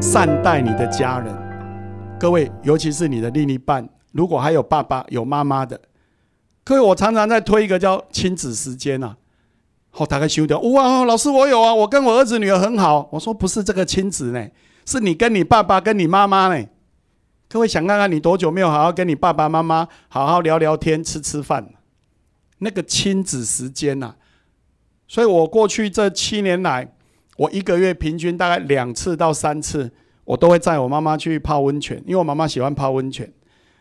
善待你的家人。各位，尤其是你的另一半，如果还有爸爸有妈妈的，各位，我常常在推一个叫亲子时间呐。好，大概修掉。哇，老师，我有啊，我跟我儿子女儿很好。我说不是这个亲子呢，是你跟你爸爸跟你妈妈呢。各位想看看你多久没有好好跟你爸爸妈妈好好聊聊天、吃吃饭？那个亲子时间呐。所以我过去这七年来，我一个月平均大概两次到三次，我都会载我妈妈去泡温泉，因为我妈妈喜欢泡温泉。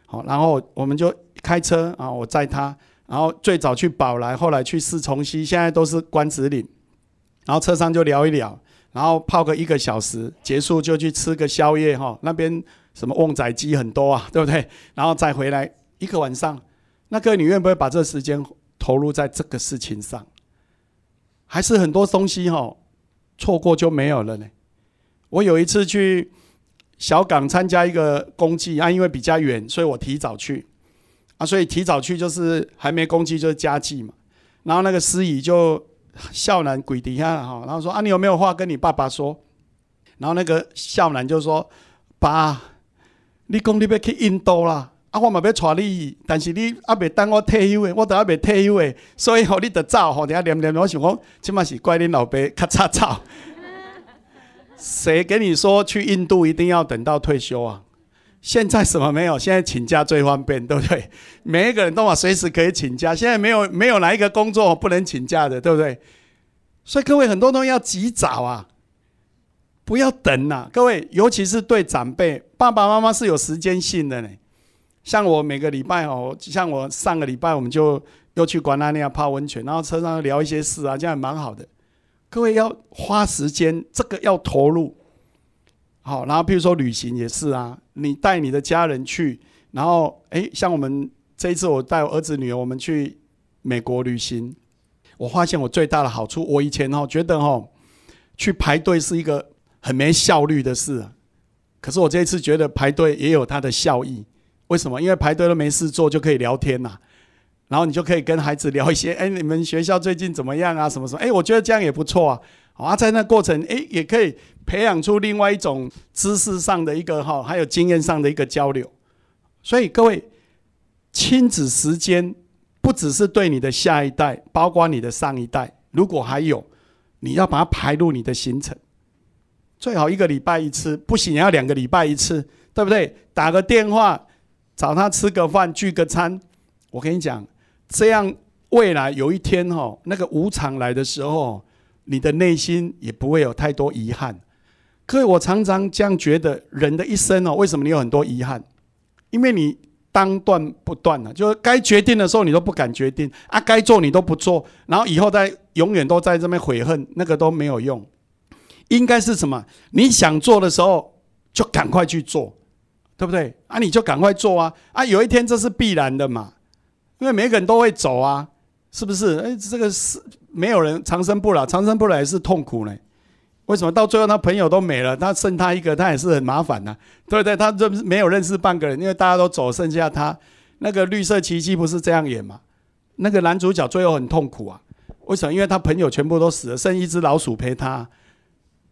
好，然后我们就开车啊，我载她。然后最早去宝来，后来去四重溪，现在都是关子岭。然后车上就聊一聊，然后泡个一个小时，结束就去吃个宵夜哈。那边什么旺仔鸡很多啊，对不对？然后再回来一个晚上，那个你愿不愿意把这时间投入在这个事情上？还是很多东西哈，错过就没有了呢？我有一次去小港参加一个公祭啊，因为比较远，所以我提早去。啊，所以提早去就是还没公祭就是家祭嘛。然后那个司仪就笑男鬼底下哈，然后说啊，你有没有话跟你爸爸说？然后那个笑男就说：爸，你讲你要去印度啦，啊，我嘛要带你，但是你啊未等我退休诶，我都还未退休诶，所以吼你得走吼，等下念念，我想讲，起码是怪恁老爸较差早。谁跟你说去印度一定要等到退休啊？现在什么没有？现在请假最方便，对不对？每一个人都嘛随时可以请假。现在没有没有哪一个工作不能请假的，对不对？所以各位很多东西要及早啊，不要等呐。各位，尤其是对长辈，爸爸妈妈是有时间性的呢。像我每个礼拜哦，像我上个礼拜我们就又去关那样泡温泉，然后车上聊一些事啊，这样蛮好的。各位要花时间，这个要投入。好，然后比如说旅行也是啊，你带你的家人去，然后哎，像我们这一次我带我儿子女儿我们去美国旅行，我发现我最大的好处，我以前哦觉得哦去排队是一个很没效率的事，可是我这一次觉得排队也有它的效益，为什么？因为排队都没事做就可以聊天呐，然后你就可以跟孩子聊一些，哎，你们学校最近怎么样啊？什么什么？哎，我觉得这样也不错啊。好啊，在那过程，哎，也可以培养出另外一种知识上的一个哈，还有经验上的一个交流。所以各位，亲子时间不只是对你的下一代，包括你的上一代，如果还有，你要把它排入你的行程。最好一个礼拜一次，不行也要两个礼拜一次，对不对？打个电话，找他吃个饭，聚个餐。我跟你讲，这样未来有一天哈，那个无常来的时候。你的内心也不会有太多遗憾。可是我常常这样觉得，人的一生哦，为什么你有很多遗憾？因为你当断不断了，就是该决定的时候你都不敢决定啊，该做你都不做，然后以后再永远都在这边悔恨，那个都没有用。应该是什么？你想做的时候就赶快去做，对不对？啊，你就赶快做啊！啊，有一天这是必然的嘛，因为每个人都会走啊，是不是？哎，这个是。没有人长生不老，长生不老也是痛苦呢。为什么到最后他朋友都没了，他剩他一个，他也是很麻烦呐，对不对？他认没有认识半个人，因为大家都走，剩下他。那个绿色奇迹不是这样演吗？那个男主角最后很痛苦啊。为什么？因为他朋友全部都死了，剩一只老鼠陪他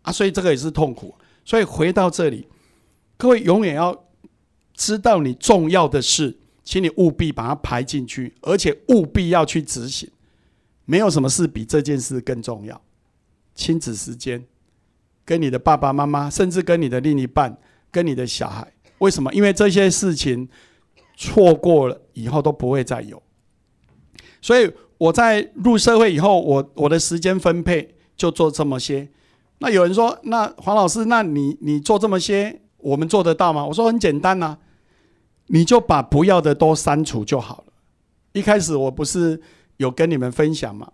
啊，所以这个也是痛苦。所以回到这里，各位永远要知道你重要的事，请你务必把它排进去，而且务必要去执行。没有什么事比这件事更重要。亲子时间，跟你的爸爸妈妈，甚至跟你的另一半，跟你的小孩，为什么？因为这些事情错过了以后都不会再有。所以我在入社会以后，我我的时间分配就做这么些。那有人说：“那黄老师，那你你做这么些，我们做得到吗？”我说：“很简单呐，你就把不要的都删除就好了。”一开始我不是。有跟你们分享吗？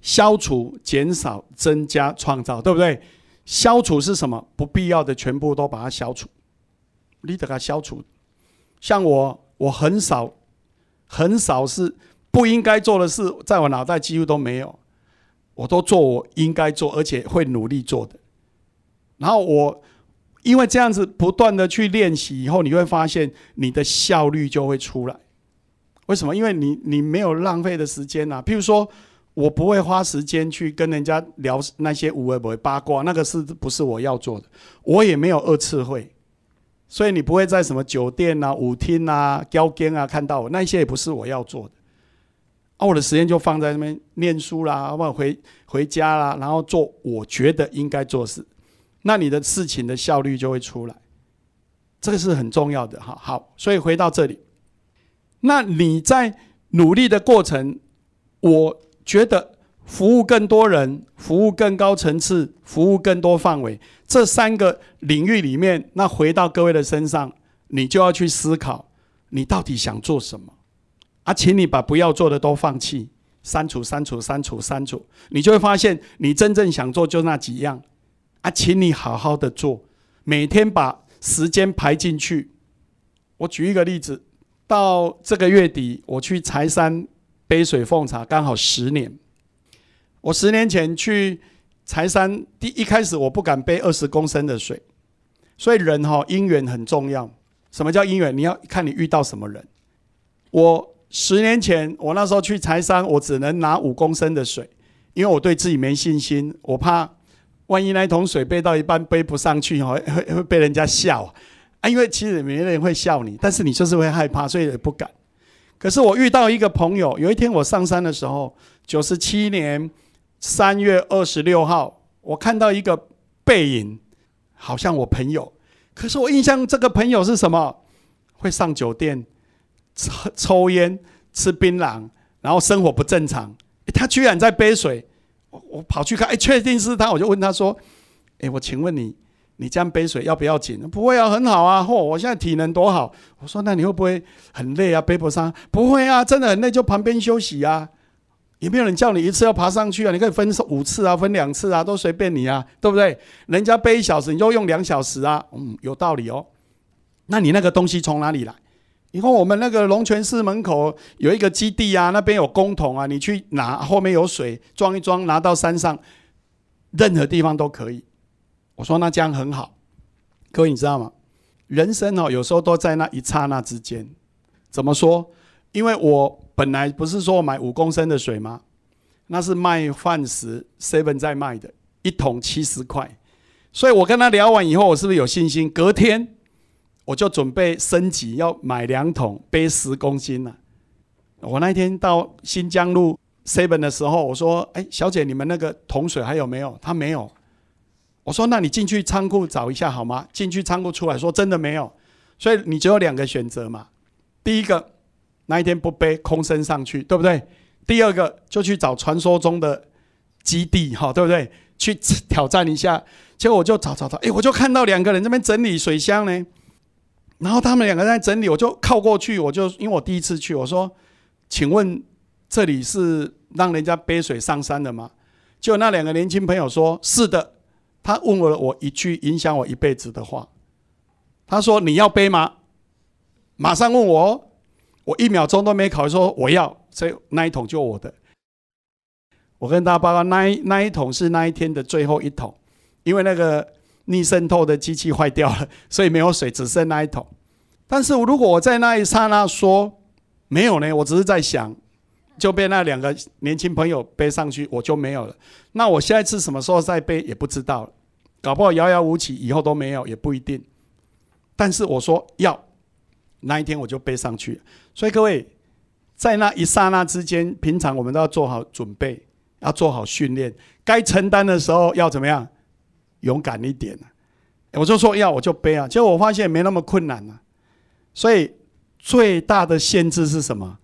消除、减少、增加、创造，对不对？消除是什么？不必要的全部都把它消除。你得它消除。像我，我很少、很少是不应该做的事，在我脑袋几乎都没有。我都做我应该做，而且会努力做的。然后我因为这样子不断的去练习，以后你会发现你的效率就会出来。为什么？因为你你没有浪费的时间呐。譬如说，我不会花时间去跟人家聊那些无为不八卦，那个是不是我要做的？我也没有二次会，所以你不会在什么酒店啊、舞厅啊、交间啊看到我，那些也不是我要做的。啊，我的时间就放在那边念书啦，或者回回家啦，然后做我觉得应该做事，那你的事情的效率就会出来，这个是很重要的哈。好，所以回到这里，那你在努力的过程，我。觉得服务更多人，服务更高层次，服务更多范围，这三个领域里面，那回到各位的身上，你就要去思考，你到底想做什么？啊，请你把不要做的都放弃，删除、删除、删除、删除，你就会发现，你真正想做就那几样。啊，请你好好的做，每天把时间排进去。我举一个例子，到这个月底，我去柴山。杯水奉茶，刚好十年。我十年前去柴山，第一开始我不敢背二十公升的水，所以人哈姻缘很重要。什么叫姻缘？你要看你遇到什么人。我十年前，我那时候去柴山，我只能拿五公升的水，因为我对自己没信心，我怕万一那一桶水背到一半背不上去，哦会会被人家笑啊。因为其实没人会笑你，但是你就是会害怕，所以也不敢。可是我遇到一个朋友，有一天我上山的时候，九十七年三月二十六号，我看到一个背影，好像我朋友。可是我印象这个朋友是什么？会上酒店抽抽烟、吃槟榔，然后生活不正常。他居然在背水，我跑去看，哎，确定是他，我就问他说：“哎，我请问你。”你这样背水要不要紧？不会啊，很好啊。嚯，我现在体能多好。我说那你会不会很累啊？背不上？不会啊，真的很累，就旁边休息啊。有没有人叫你一次要爬上去啊？你可以分五次啊，分两次啊，都随便你啊，对不对？人家背一小时，你就用两小时啊。嗯，有道理哦。那你那个东西从哪里来？以后我们那个龙泉寺门口有一个基地啊，那边有公桶啊，你去拿，后面有水装一装，拿到山上，任何地方都可以。我说那这样很好，各位你知道吗？人生哦，有时候都在那一刹那之间。怎么说？因为我本来不是说买五公升的水吗？那是卖饭时 seven 在卖的，一桶七十块。所以我跟他聊完以后，我是不是有信心？隔天我就准备升级，要买两桶，背十公斤了。我那天到新疆路 seven 的时候，我说：“哎，小姐，你们那个桶水还有没有？”他没有。我说：“那你进去仓库找一下好吗？”进去仓库出来说：“真的没有。”所以你只有两个选择嘛。第一个，那一天不背空身上去，对不对？第二个，就去找传说中的基地，哈，对不对？去挑战一下。结果我就找找找，哎，我就看到两个人这边整理水箱呢。然后他们两个在整理，我就靠过去，我就因为我第一次去，我说：“请问这里是让人家背水上山的吗？”就那两个年轻朋友说：“是的。”他问了我一句影响我一辈子的话，他说：“你要背吗？”马上问我，我一秒钟都没考虑说我要，所以那一桶就我的。我跟大家报告，那一那一桶是那一天的最后一桶，因为那个逆渗透的机器坏掉了，所以没有水，只剩那一桶。但是如果我在那一刹那说没有呢？我只是在想。就被那两个年轻朋友背上去，我就没有了。那我下一次什么时候再背也不知道，搞不好遥遥无期，以后都没有也不一定。但是我说要那一天我就背上去。所以各位在那一刹那之间，平常我们都要做好准备，要做好训练。该承担的时候要怎么样？勇敢一点我就说要我就背啊。结果我发现没那么困难啊。所以最大的限制是什么？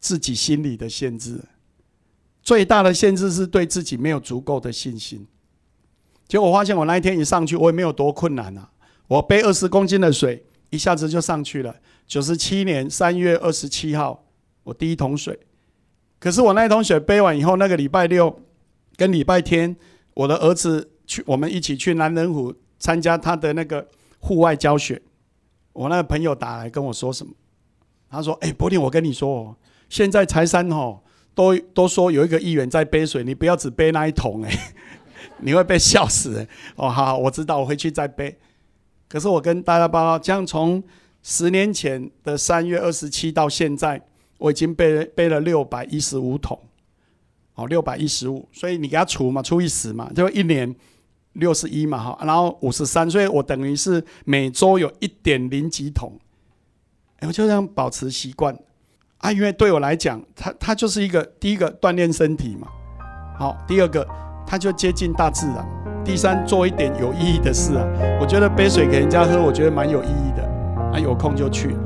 自己心里的限制，最大的限制是对自己没有足够的信心。结果我发现，我那一天一上去，我也没有多困难啊，我背二十公斤的水，一下子就上去了。九十七年三月二十七号，我第一桶水。可是我那一桶水背完以后，那个礼拜六跟礼拜天，我的儿子去，我们一起去南仁湖参加他的那个户外教学。我那个朋友打来跟我说什么？他说：“哎，柏林，我跟你说哦。”现在财山吼都都说有一个议员在背水，你不要只背那一桶哎，你会被笑死哦。好，我知道，我回去再背。可是我跟大家报告，这样从十年前的三月二十七到现在，我已经背背了六百一十五桶。哦，六百一十五，所以你给他除嘛，除以十嘛，就一年六十一嘛，哈，然后五十三，所以我等于是每周有一点零几桶，我就这样保持习惯。啊，因为对我来讲，它它就是一个第一个锻炼身体嘛，好，第二个它就接近大自然，第三做一点有意义的事啊，我觉得杯水给人家喝，我觉得蛮有意义的，啊，有空就去。